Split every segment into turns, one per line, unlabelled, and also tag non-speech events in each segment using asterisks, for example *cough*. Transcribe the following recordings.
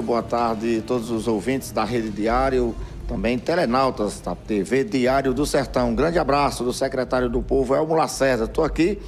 Boa tarde a todos os ouvintes da Rede Diário, também telenautas da TV Diário do Sertão. Um grande abraço do secretário do Povo, Elmo Lacerda. Estou aqui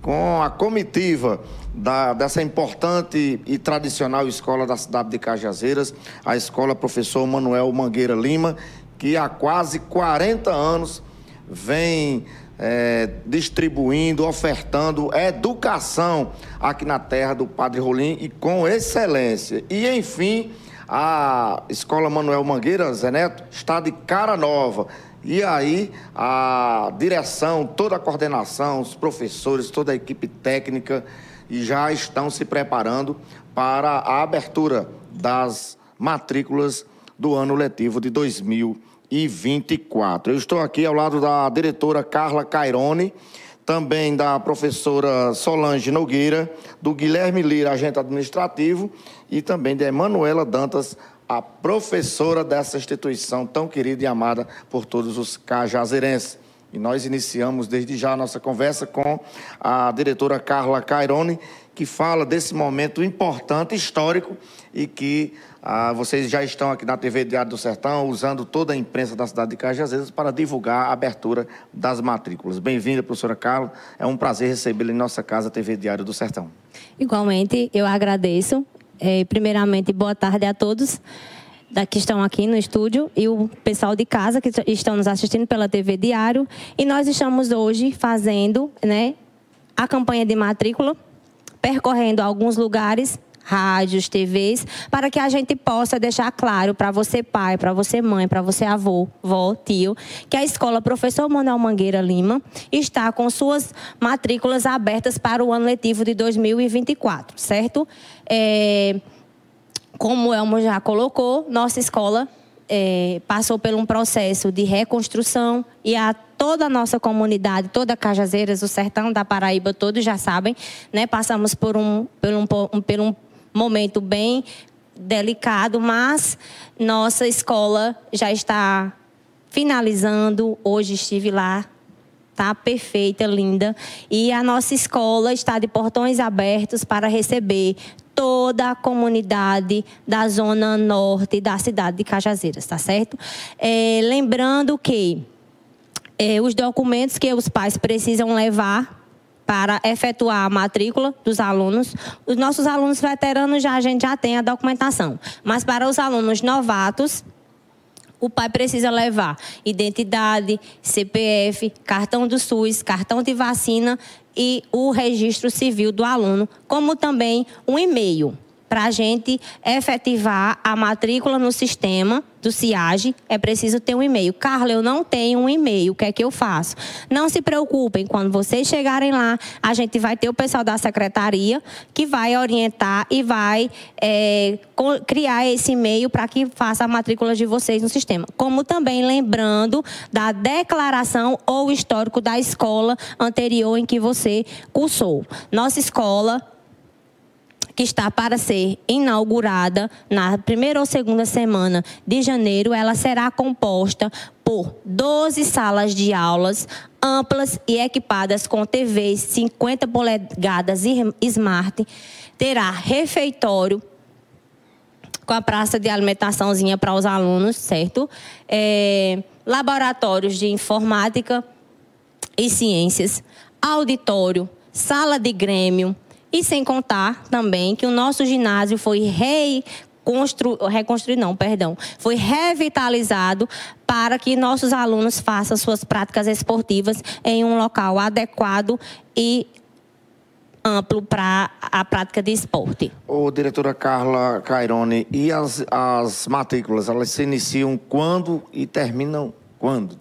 com a comitiva da, dessa importante e tradicional escola da cidade de Cajazeiras, a escola Professor Manuel Mangueira Lima, que há quase 40 anos vem é, distribuindo, ofertando educação aqui na terra do Padre Rolim e com excelência. E, enfim, a Escola Manuel Mangueira, Zé Neto, está de cara nova. E aí, a direção, toda a coordenação, os professores, toda a equipe técnica já estão se preparando para a abertura das matrículas do ano letivo de 2020 e 24. Eu estou aqui ao lado da diretora Carla Cairone, também da professora Solange Nogueira, do Guilherme Lira, agente administrativo, e também de Emanuela Dantas, a professora dessa instituição tão querida e amada por todos os cajazeirenses. E nós iniciamos desde já a nossa conversa com a diretora Carla Cairone, que fala desse momento importante, histórico, e que ah, vocês já estão aqui na TV Diário do Sertão, usando toda a imprensa da cidade de Cajazeiras para divulgar a abertura das matrículas. Bem-vinda, professora Carla. É um prazer recebê-la em nossa casa, TV Diário do Sertão.
Igualmente, eu agradeço. É, primeiramente, boa tarde a todos que estão aqui no estúdio e o pessoal de casa que estão nos assistindo pela TV Diário. E nós estamos hoje fazendo né, a campanha de matrícula, percorrendo alguns lugares rádios, TVs, para que a gente possa deixar claro para você pai, para você mãe, para você avô, vó, tio, que a escola Professor Manuel Mangueira Lima está com suas matrículas abertas para o ano letivo de 2024, certo? É, como o Elmo já colocou, nossa escola é, passou por um processo de reconstrução e a toda a nossa comunidade, toda Cajazeiras, o sertão da Paraíba, todos já sabem, né? Passamos por um, por um, por um momento bem delicado, mas nossa escola já está finalizando. Hoje estive lá, tá perfeita, linda, e a nossa escola está de portões abertos para receber toda a comunidade da zona norte da cidade de Cajazeiras, tá certo? É, lembrando que é, os documentos que os pais precisam levar para efetuar a matrícula dos alunos. Os nossos alunos veteranos já a gente já tem a documentação, mas para os alunos novatos o pai precisa levar identidade, CPF, cartão do SUS, cartão de vacina e o registro civil do aluno, como também um e-mail para a gente efetivar a matrícula no sistema do CIAGE, é preciso ter um e-mail. Carla, eu não tenho um e-mail, o que é que eu faço? Não se preocupem, quando vocês chegarem lá, a gente vai ter o pessoal da secretaria que vai orientar e vai é, criar esse e-mail para que faça a matrícula de vocês no sistema. Como também lembrando da declaração ou histórico da escola anterior em que você cursou. Nossa escola que está para ser inaugurada na primeira ou segunda semana de janeiro. Ela será composta por 12 salas de aulas amplas e equipadas com TVs 50 polegadas smart. Terá refeitório com a praça de alimentaçãozinha para os alunos, certo? É, laboratórios de informática e ciências, auditório, sala de grêmio, e sem contar também que o nosso ginásio foi reconstruído, reconstruído não, perdão, foi revitalizado para que nossos alunos façam suas práticas esportivas em um local adequado e amplo para a prática de esporte.
Ô, diretora Carla Cairone, e as, as matrículas, elas se iniciam quando e terminam quando?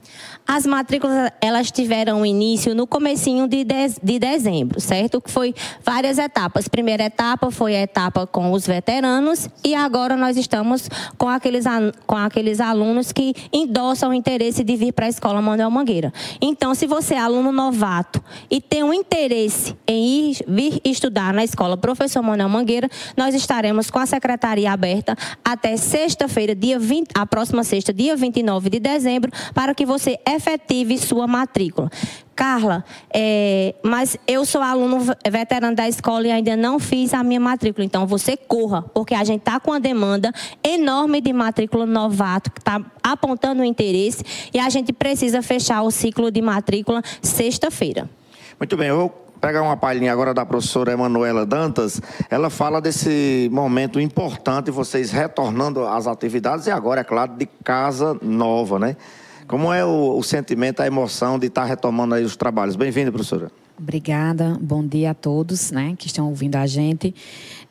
As matrículas, elas tiveram início no comecinho de, de, de dezembro, certo? Que foi várias etapas. Primeira etapa foi a etapa com os veteranos e agora nós estamos com aqueles, com aqueles alunos que endossam o interesse de vir para a Escola Manuel Mangueira. Então, se você é aluno novato e tem um interesse em ir, vir estudar na Escola Professor Manuel Mangueira, nós estaremos com a secretaria aberta até sexta-feira, dia 20, a próxima sexta, dia 29 de dezembro, para que você efetive sua matrícula. Carla, é, mas eu sou aluno veterano da escola e ainda não fiz a minha matrícula. Então você corra, porque a gente está com uma demanda enorme de matrícula novato, que está apontando o interesse, e a gente precisa fechar o ciclo de matrícula sexta-feira.
Muito bem, eu vou pegar uma palhinha agora da professora Emanuela Dantas. Ela fala desse momento importante, vocês retornando às atividades e agora, é claro, de casa nova, né? Como é o, o sentimento, a emoção de estar retomando aí os trabalhos? Bem-vinda, professora.
Obrigada, bom dia a todos né, que estão ouvindo a gente.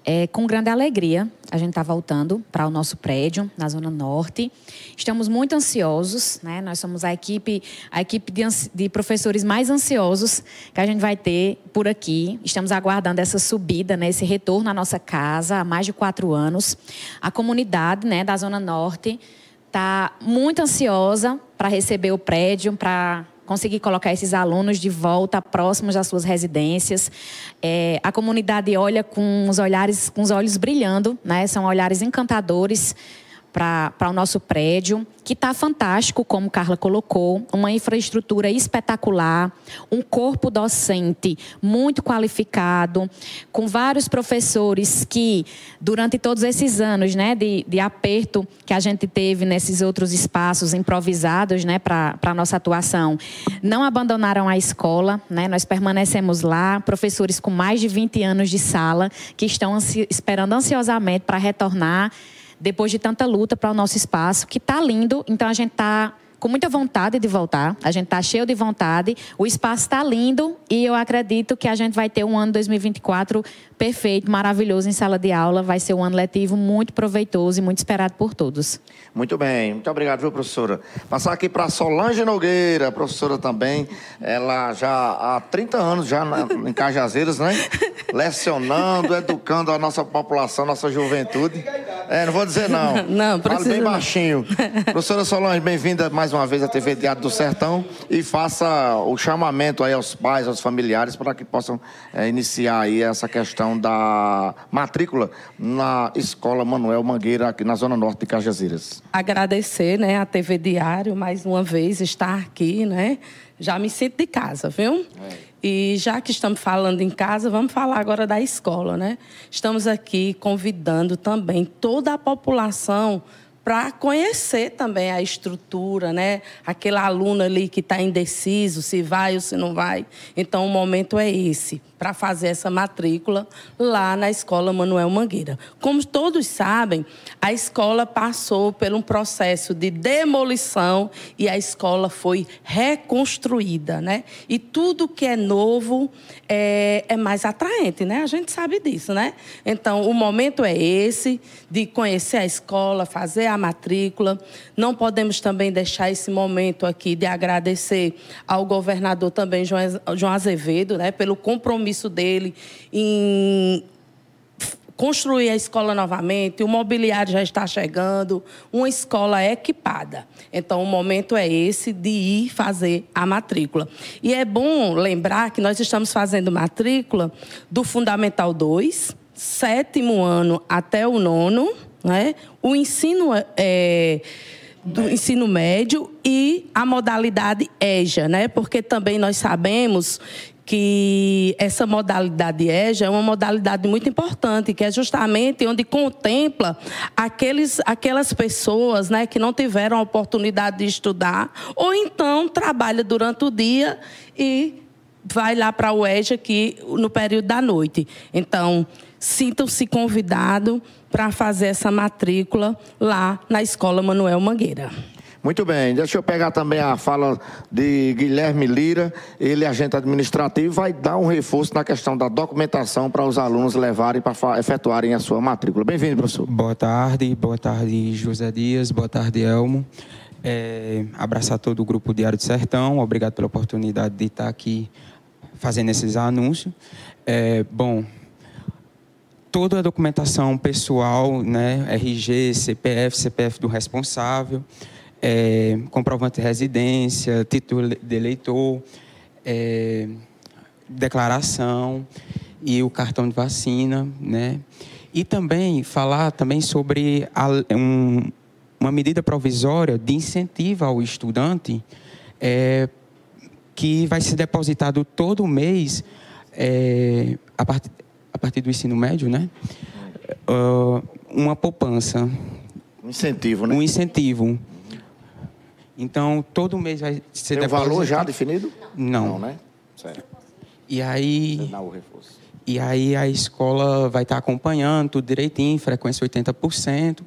É, com grande alegria, a gente está voltando para o nosso prédio, na Zona Norte. Estamos muito ansiosos, né? Nós somos a equipe, a equipe de, de, professores mais ansiosos que a gente vai ter por aqui. Estamos aguardando essa subida, né? esse retorno à nossa casa há mais de quatro anos. A comunidade né, da Zona Norte está muito ansiosa para receber o prédio, para conseguir colocar esses alunos de volta próximos das suas residências. É, a comunidade olha com os olhares, com os olhos brilhando, né? São olhares encantadores para o nosso prédio, que está fantástico, como Carla colocou, uma infraestrutura espetacular, um corpo docente muito qualificado, com vários professores que, durante todos esses anos né, de, de aperto que a gente teve nesses outros espaços improvisados né, para a nossa atuação, não abandonaram a escola, né, nós permanecemos lá, professores com mais de 20 anos de sala, que estão ansi esperando ansiosamente para retornar depois de tanta luta para o nosso espaço, que está lindo. Então a gente está com muita vontade de voltar. A gente está cheio de vontade. O espaço está lindo e eu acredito que a gente vai ter um ano 2024 perfeito, maravilhoso em sala de aula. Vai ser um ano letivo muito proveitoso e muito esperado por todos.
Muito bem, muito obrigado, viu, professora? Passar aqui para Solange Nogueira, professora também. Ela já há 30 anos já na, em Cajazeiras, né? *laughs* Lecionando, educando a nossa população, nossa juventude. É, não vou dizer não. *laughs*
Não, precisa.
Fale bem baixinho. *laughs* professora Solange, bem-vinda mais uma vez à TV Diário do Sertão e faça o chamamento aí aos pais, aos familiares, para que possam é, iniciar aí essa questão da matrícula na Escola Manuel Mangueira, aqui na Zona Norte de Cajazeiras
agradecer, né, a TV Diário mais uma vez estar aqui, né? Já me sinto de casa, viu? É. E já que estamos falando em casa, vamos falar agora da escola, né? Estamos aqui convidando também toda a população para conhecer também a estrutura, né? Aquele aluno ali que está indeciso se vai ou se não vai. Então, o momento é esse para fazer essa matrícula lá na Escola Manuel Mangueira. Como todos sabem, a escola passou por um processo de demolição e a escola foi reconstruída, né? E tudo que é novo é, é mais atraente, né? A gente sabe disso, né? Então, o momento é esse de conhecer a escola, fazer a matrícula. Não podemos também deixar esse momento aqui de agradecer ao governador também João Azevedo, né? Pelo compromisso dele em construir a escola novamente, o mobiliário já está chegando, uma escola equipada. Então, o momento é esse de ir fazer a matrícula. E é bom lembrar que nós estamos fazendo matrícula do Fundamental 2, sétimo ano até o nono, né? o ensino é, do ensino médio e a modalidade EJA, né? Porque também nós sabemos que essa modalidade EJA é uma modalidade muito importante, que é justamente onde contempla aqueles, aquelas pessoas né, que não tiveram a oportunidade de estudar, ou então trabalha durante o dia e vai lá para o EJA aqui no período da noite. Então, sintam-se convidados para fazer essa matrícula lá na Escola Manuel Mangueira.
Muito bem, deixa eu pegar também a fala de Guilherme Lira, ele é agente administrativo, vai dar um reforço na questão da documentação para os alunos levarem para efetuarem a sua matrícula. Bem-vindo, professor.
Boa tarde, boa tarde, José Dias, boa tarde, Elmo. É, abraçar todo o grupo Diário do Sertão, obrigado pela oportunidade de estar aqui fazendo esses anúncios. É, bom, toda a documentação pessoal, né, RG, CPF, CPF do responsável, é, comprovante de residência, título de eleitor, é, declaração e o cartão de vacina, né? E também falar também sobre a, um, uma medida provisória de incentivo ao estudante é, que vai ser depositado todo mês é, a, part, a, partir do ensino médio, né? Uh, uma poupança.
Um incentivo, né?
Um incentivo. Então, todo mês vai ser
Tem um valor já definido?
Não.
Não, né? Certo.
E aí...
O reforço.
E aí a escola vai estar acompanhando tudo direitinho, frequência 80%.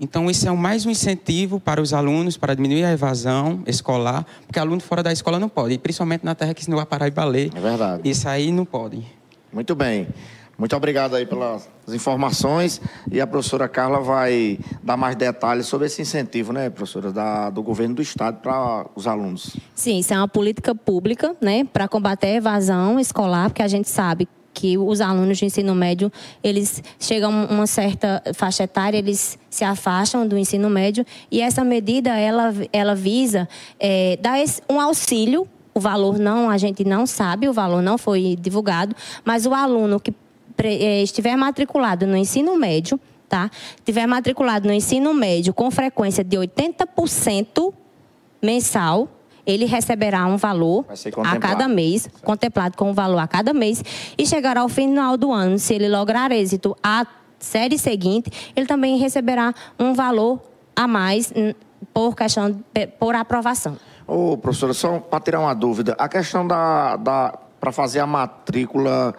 Então, isso é mais um incentivo para os alunos para diminuir a evasão escolar, porque aluno fora da escola não pode, e principalmente na terra que ensinou a parar e baler.
É verdade.
Isso aí não pode.
Muito bem. Muito obrigado aí pelas informações. E a professora Carla vai dar mais detalhes sobre esse incentivo, né, professora, da, do governo do estado para os alunos.
Sim, isso é uma política pública, né, para combater a evasão escolar, porque a gente sabe que os alunos de ensino médio, eles chegam a uma certa faixa etária, eles se afastam do ensino médio e essa medida, ela, ela visa é, dar um auxílio, o valor não, a gente não sabe, o valor não foi divulgado, mas o aluno que é, estiver matriculado no ensino médio, tá? Estiver matriculado no ensino médio com frequência de 80% mensal, ele receberá um valor a cada mês, certo. contemplado com um valor a cada mês, e chegará ao final do ano, se ele lograr êxito a série seguinte, ele também receberá um valor a mais por questão por aprovação.
Ô, oh, professora, só para tirar uma dúvida, a questão da, da para fazer a matrícula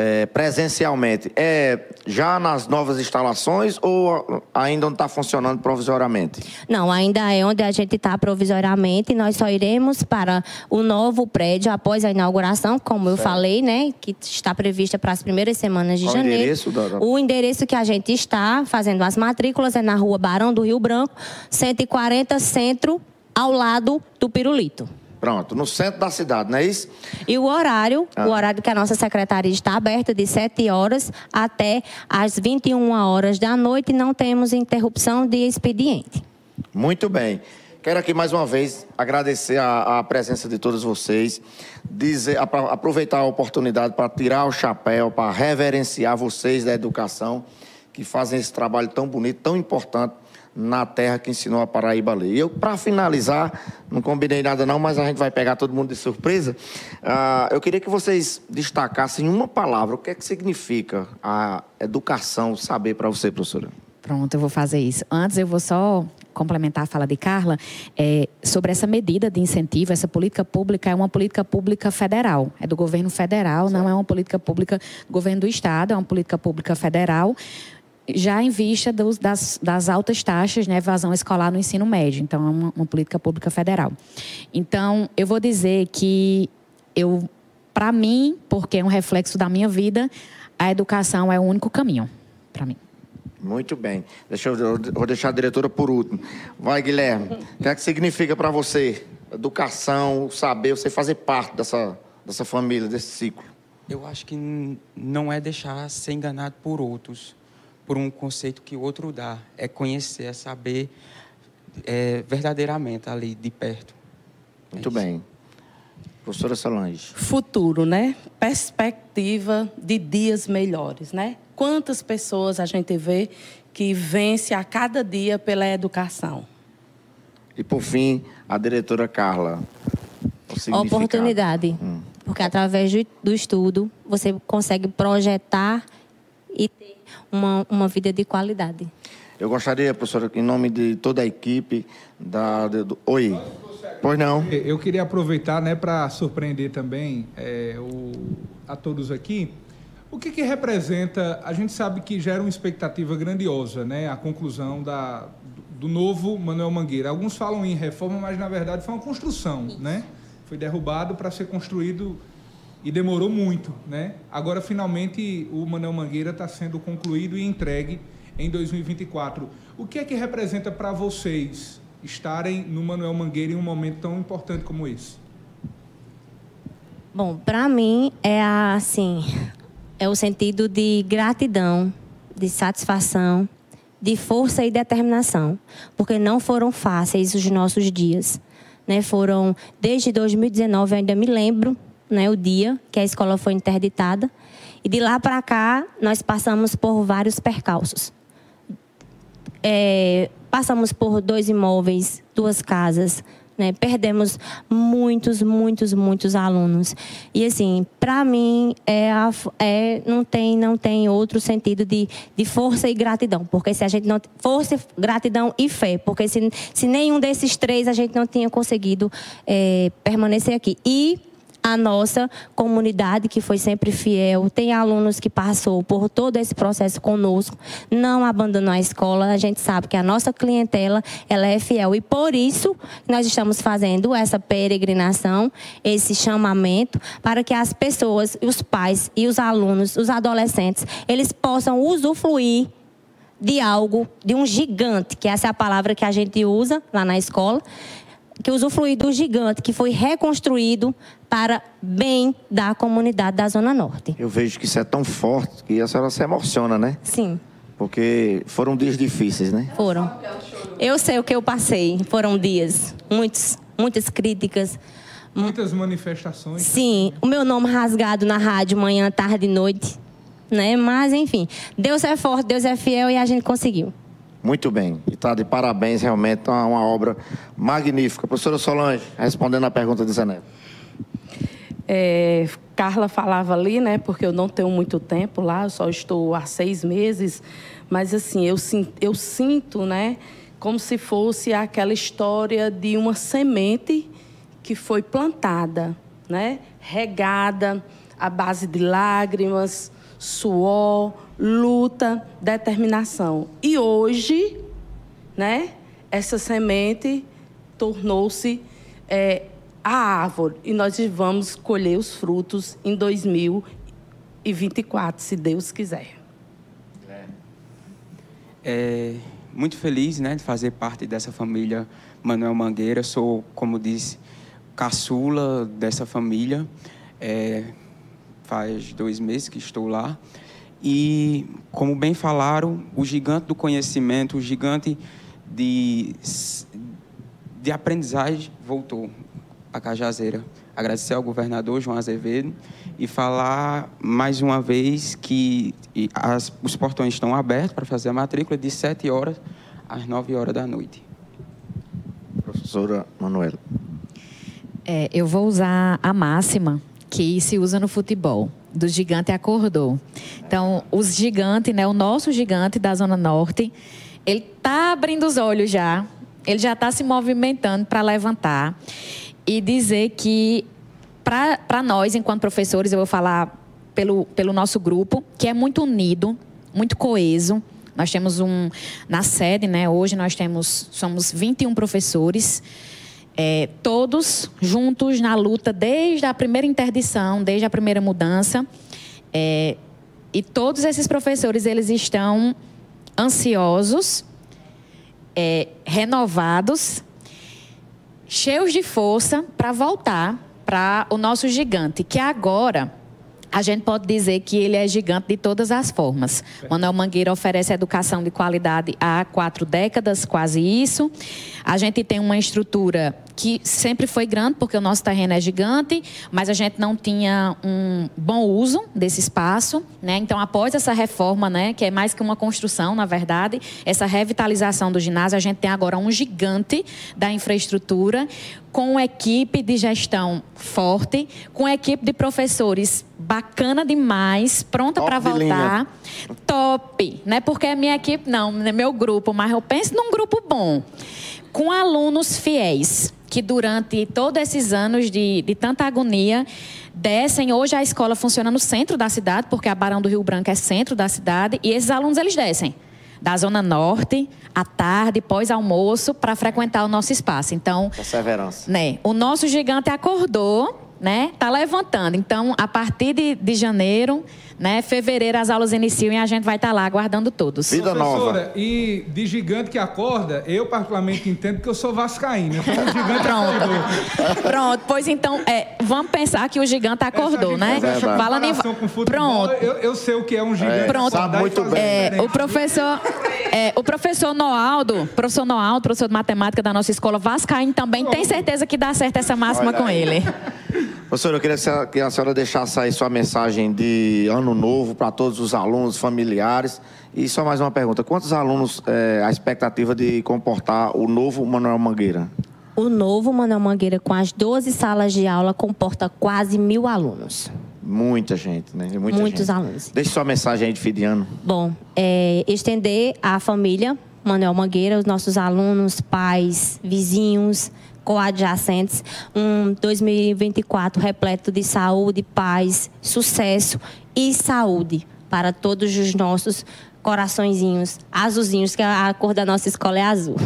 é, presencialmente é já nas novas instalações ou ainda não está funcionando provisoriamente?
Não, ainda é onde a gente está provisoriamente. Nós só iremos para o novo prédio após a inauguração, como certo. eu falei, né? Que está prevista para as primeiras semanas de
Qual
janeiro.
O endereço,
o endereço que a gente está fazendo as matrículas é na rua Barão do Rio Branco, 140 Centro, ao lado do Pirulito.
Pronto, no centro da cidade, não é isso?
E o horário, ah. o horário que a nossa secretaria está aberta de 7 horas até as 21 horas da noite, não temos interrupção de expediente.
Muito bem. Quero aqui mais uma vez agradecer a, a presença de todos vocês, dizer, a, aproveitar a oportunidade para tirar o chapéu, para reverenciar vocês da educação, que fazem esse trabalho tão bonito, tão importante na terra que ensinou a Paraíba a ler. E eu, para finalizar, não combinei nada não, mas a gente vai pegar todo mundo de surpresa. Uh, eu queria que vocês destacassem uma palavra. O que é que significa a educação, saber para você, professora?
Pronto, eu vou fazer isso. Antes, eu vou só complementar a fala de Carla é, sobre essa medida de incentivo. Essa política pública é uma política pública federal, é do governo federal, certo. não é uma política pública do governo do estado, é uma política pública federal já em vista dos, das, das, altas taxas de né, evasão escolar no ensino médio. Então, é uma, uma, política pública federal. Então, eu vou dizer que eu, para mim, porque é um reflexo da minha vida, a educação é o único caminho para mim.
Muito bem. Deixa eu, vou deixar a diretora por último. Vai, Guilherme. O que é que significa para você educação, saber, você fazer parte dessa, dessa família, desse ciclo?
Eu acho que não é deixar ser enganado por outros por um conceito que o outro dá. É conhecer, é saber é, verdadeiramente ali de perto.
Muito é bem. Professora Solange.
Futuro, né? Perspectiva de dias melhores, né? Quantas pessoas a gente vê que vence a cada dia pela educação?
E por fim, a diretora Carla.
Oportunidade. Hum. Porque através do estudo você consegue projetar e ter uma, uma vida de qualidade.
Eu gostaria, professora, em nome de toda a equipe da. Do... Oi. Pois não.
Eu queria aproveitar né, para surpreender também é, o, a todos aqui. O que, que representa? A gente sabe que gera uma expectativa grandiosa, né? A conclusão da, do novo Manuel Mangueira. Alguns falam em reforma, mas na verdade foi uma construção, né? Foi derrubado para ser construído e demorou muito, né? Agora finalmente o Manuel Mangueira está sendo concluído e entregue em 2024. O que é que representa para vocês estarem no Manuel Mangueira em um momento tão importante como esse?
Bom, para mim é assim, é o sentido de gratidão, de satisfação, de força e determinação, porque não foram fáceis os nossos dias, né? Foram desde 2019, eu ainda me lembro né, o dia que a escola foi interditada. E de lá para cá, nós passamos por vários percalços. É, passamos por dois imóveis, duas casas, né? Perdemos muitos, muitos, muitos alunos. E assim, para mim é, a, é, não tem não tem outro sentido de, de força e gratidão, porque se a gente não força, gratidão e fé, porque se, se nenhum desses três a gente não tinha conseguido é, permanecer aqui. E a nossa comunidade, que foi sempre fiel, tem alunos que passou por todo esse processo conosco, não abandonou a escola. A gente sabe que a nossa clientela ela é fiel. E por isso nós estamos fazendo essa peregrinação, esse chamamento para que as pessoas, os pais e os alunos, os adolescentes, eles possam usufruir de algo, de um gigante, que essa é a palavra que a gente usa lá na escola, que usufruir do gigante que foi reconstruído para bem da comunidade da Zona Norte.
Eu vejo que isso é tão forte que a senhora se emociona, né?
Sim.
Porque foram dias difíceis, né?
Foram. Eu sei o que eu passei. Foram dias, muitos, muitas críticas.
Muitas manifestações.
Sim, o meu nome rasgado na rádio manhã, tarde e noite, né? Mas enfim, Deus é forte, Deus é fiel e a gente conseguiu.
Muito bem. E está de parabéns, realmente, uma, uma obra magnífica. Professora Solange, respondendo a pergunta de Zé Neto.
É, Carla falava ali, né? Porque eu não tenho muito tempo lá, eu só estou há seis meses. Mas, assim, eu, eu sinto, né? Como se fosse aquela história de uma semente que foi plantada, né? Regada à base de lágrimas, suor, luta, determinação. E hoje, né, essa semente tornou-se é, a árvore e nós vamos colher os frutos em 2024, se Deus quiser.
É, muito feliz né, de fazer parte dessa família Manuel Mangueira. Sou, como disse, caçula dessa família. É, faz dois meses que estou lá. E, como bem falaram, o gigante do conhecimento, o gigante de, de aprendizagem voltou a Cajazeira. Agradecer ao governador João Azevedo e falar mais uma vez que as, os portões estão abertos para fazer a matrícula de 7 horas às 9 horas da noite.
Professora Manuela.
É, eu vou usar a máxima que se usa no futebol do gigante acordou. Então, os gigantes, né, o nosso gigante da Zona Norte, ele está abrindo os olhos já, ele já está se movimentando para levantar e dizer que, para nós, enquanto professores, eu vou falar pelo, pelo nosso grupo, que é muito unido, muito coeso. Nós temos um, na sede, né, hoje nós temos, somos 21 professores, é, todos juntos na luta desde a primeira interdição, desde a primeira mudança. É, e todos esses professores eles estão ansiosos, é, renovados, cheios de força para voltar para o nosso gigante, que agora a gente pode dizer que ele é gigante de todas as formas. Manuel Mangueira oferece educação de qualidade há quatro décadas, quase isso. A gente tem uma estrutura que sempre foi grande, porque o nosso terreno é gigante, mas a gente não tinha um bom uso desse espaço. Né? Então, após essa reforma, né, que é mais que uma construção, na verdade, essa revitalização do ginásio, a gente tem agora um gigante da infraestrutura, com uma equipe de gestão forte, com uma equipe de professores bacana demais, pronta para voltar. Top, né? Porque a minha equipe não, é meu grupo, mas eu penso num grupo bom, com alunos fiéis que durante todos esses anos de, de tanta agonia descem. Hoje a escola funciona no centro da cidade, porque a Barão do Rio Branco é centro da cidade, e esses alunos eles descem da Zona Norte, à tarde, pós-almoço, para frequentar o nosso espaço. Então,
Perseverança.
Né, o nosso gigante acordou né? Tá levantando. Então, a partir de, de janeiro, né? Fevereiro as aulas iniciam e a gente vai estar tá lá aguardando todos.
Vida nova.
E de gigante que acorda, eu particularmente entendo que eu sou vascaíno. Então o gigante
Pronto.
acordou.
Pronto, pois então, é, vamos pensar que o gigante acordou, né?
Essa
Falando em
com
Pronto.
Eu, eu sei o que é um gigante.
Pronto.
Sabe muito bem.
É, o professor, é, o professor Noaldo, professor Noaldo, professor de matemática da nossa escola Vascaíno também tem certeza que dá certo essa máxima
Olha
com
aí.
ele. *laughs*
Professora, eu queria que a senhora deixasse aí sua mensagem de ano novo para todos os alunos, familiares. E só mais uma pergunta: quantos alunos é, a expectativa de comportar o novo Manuel Mangueira?
O novo Manuel Mangueira, com as 12 salas de aula, comporta quase mil alunos.
Muita gente, né?
Muita Muitos gente. alunos.
Deixe sua mensagem aí de fim de ano.
Bom, é, estender à família Manuel Mangueira, os nossos alunos, pais, vizinhos, coadjacentes, um 2024 repleto de saúde, paz, sucesso e saúde para todos os nossos coraçõezinhos azulzinhos, que a cor da nossa escola é azul.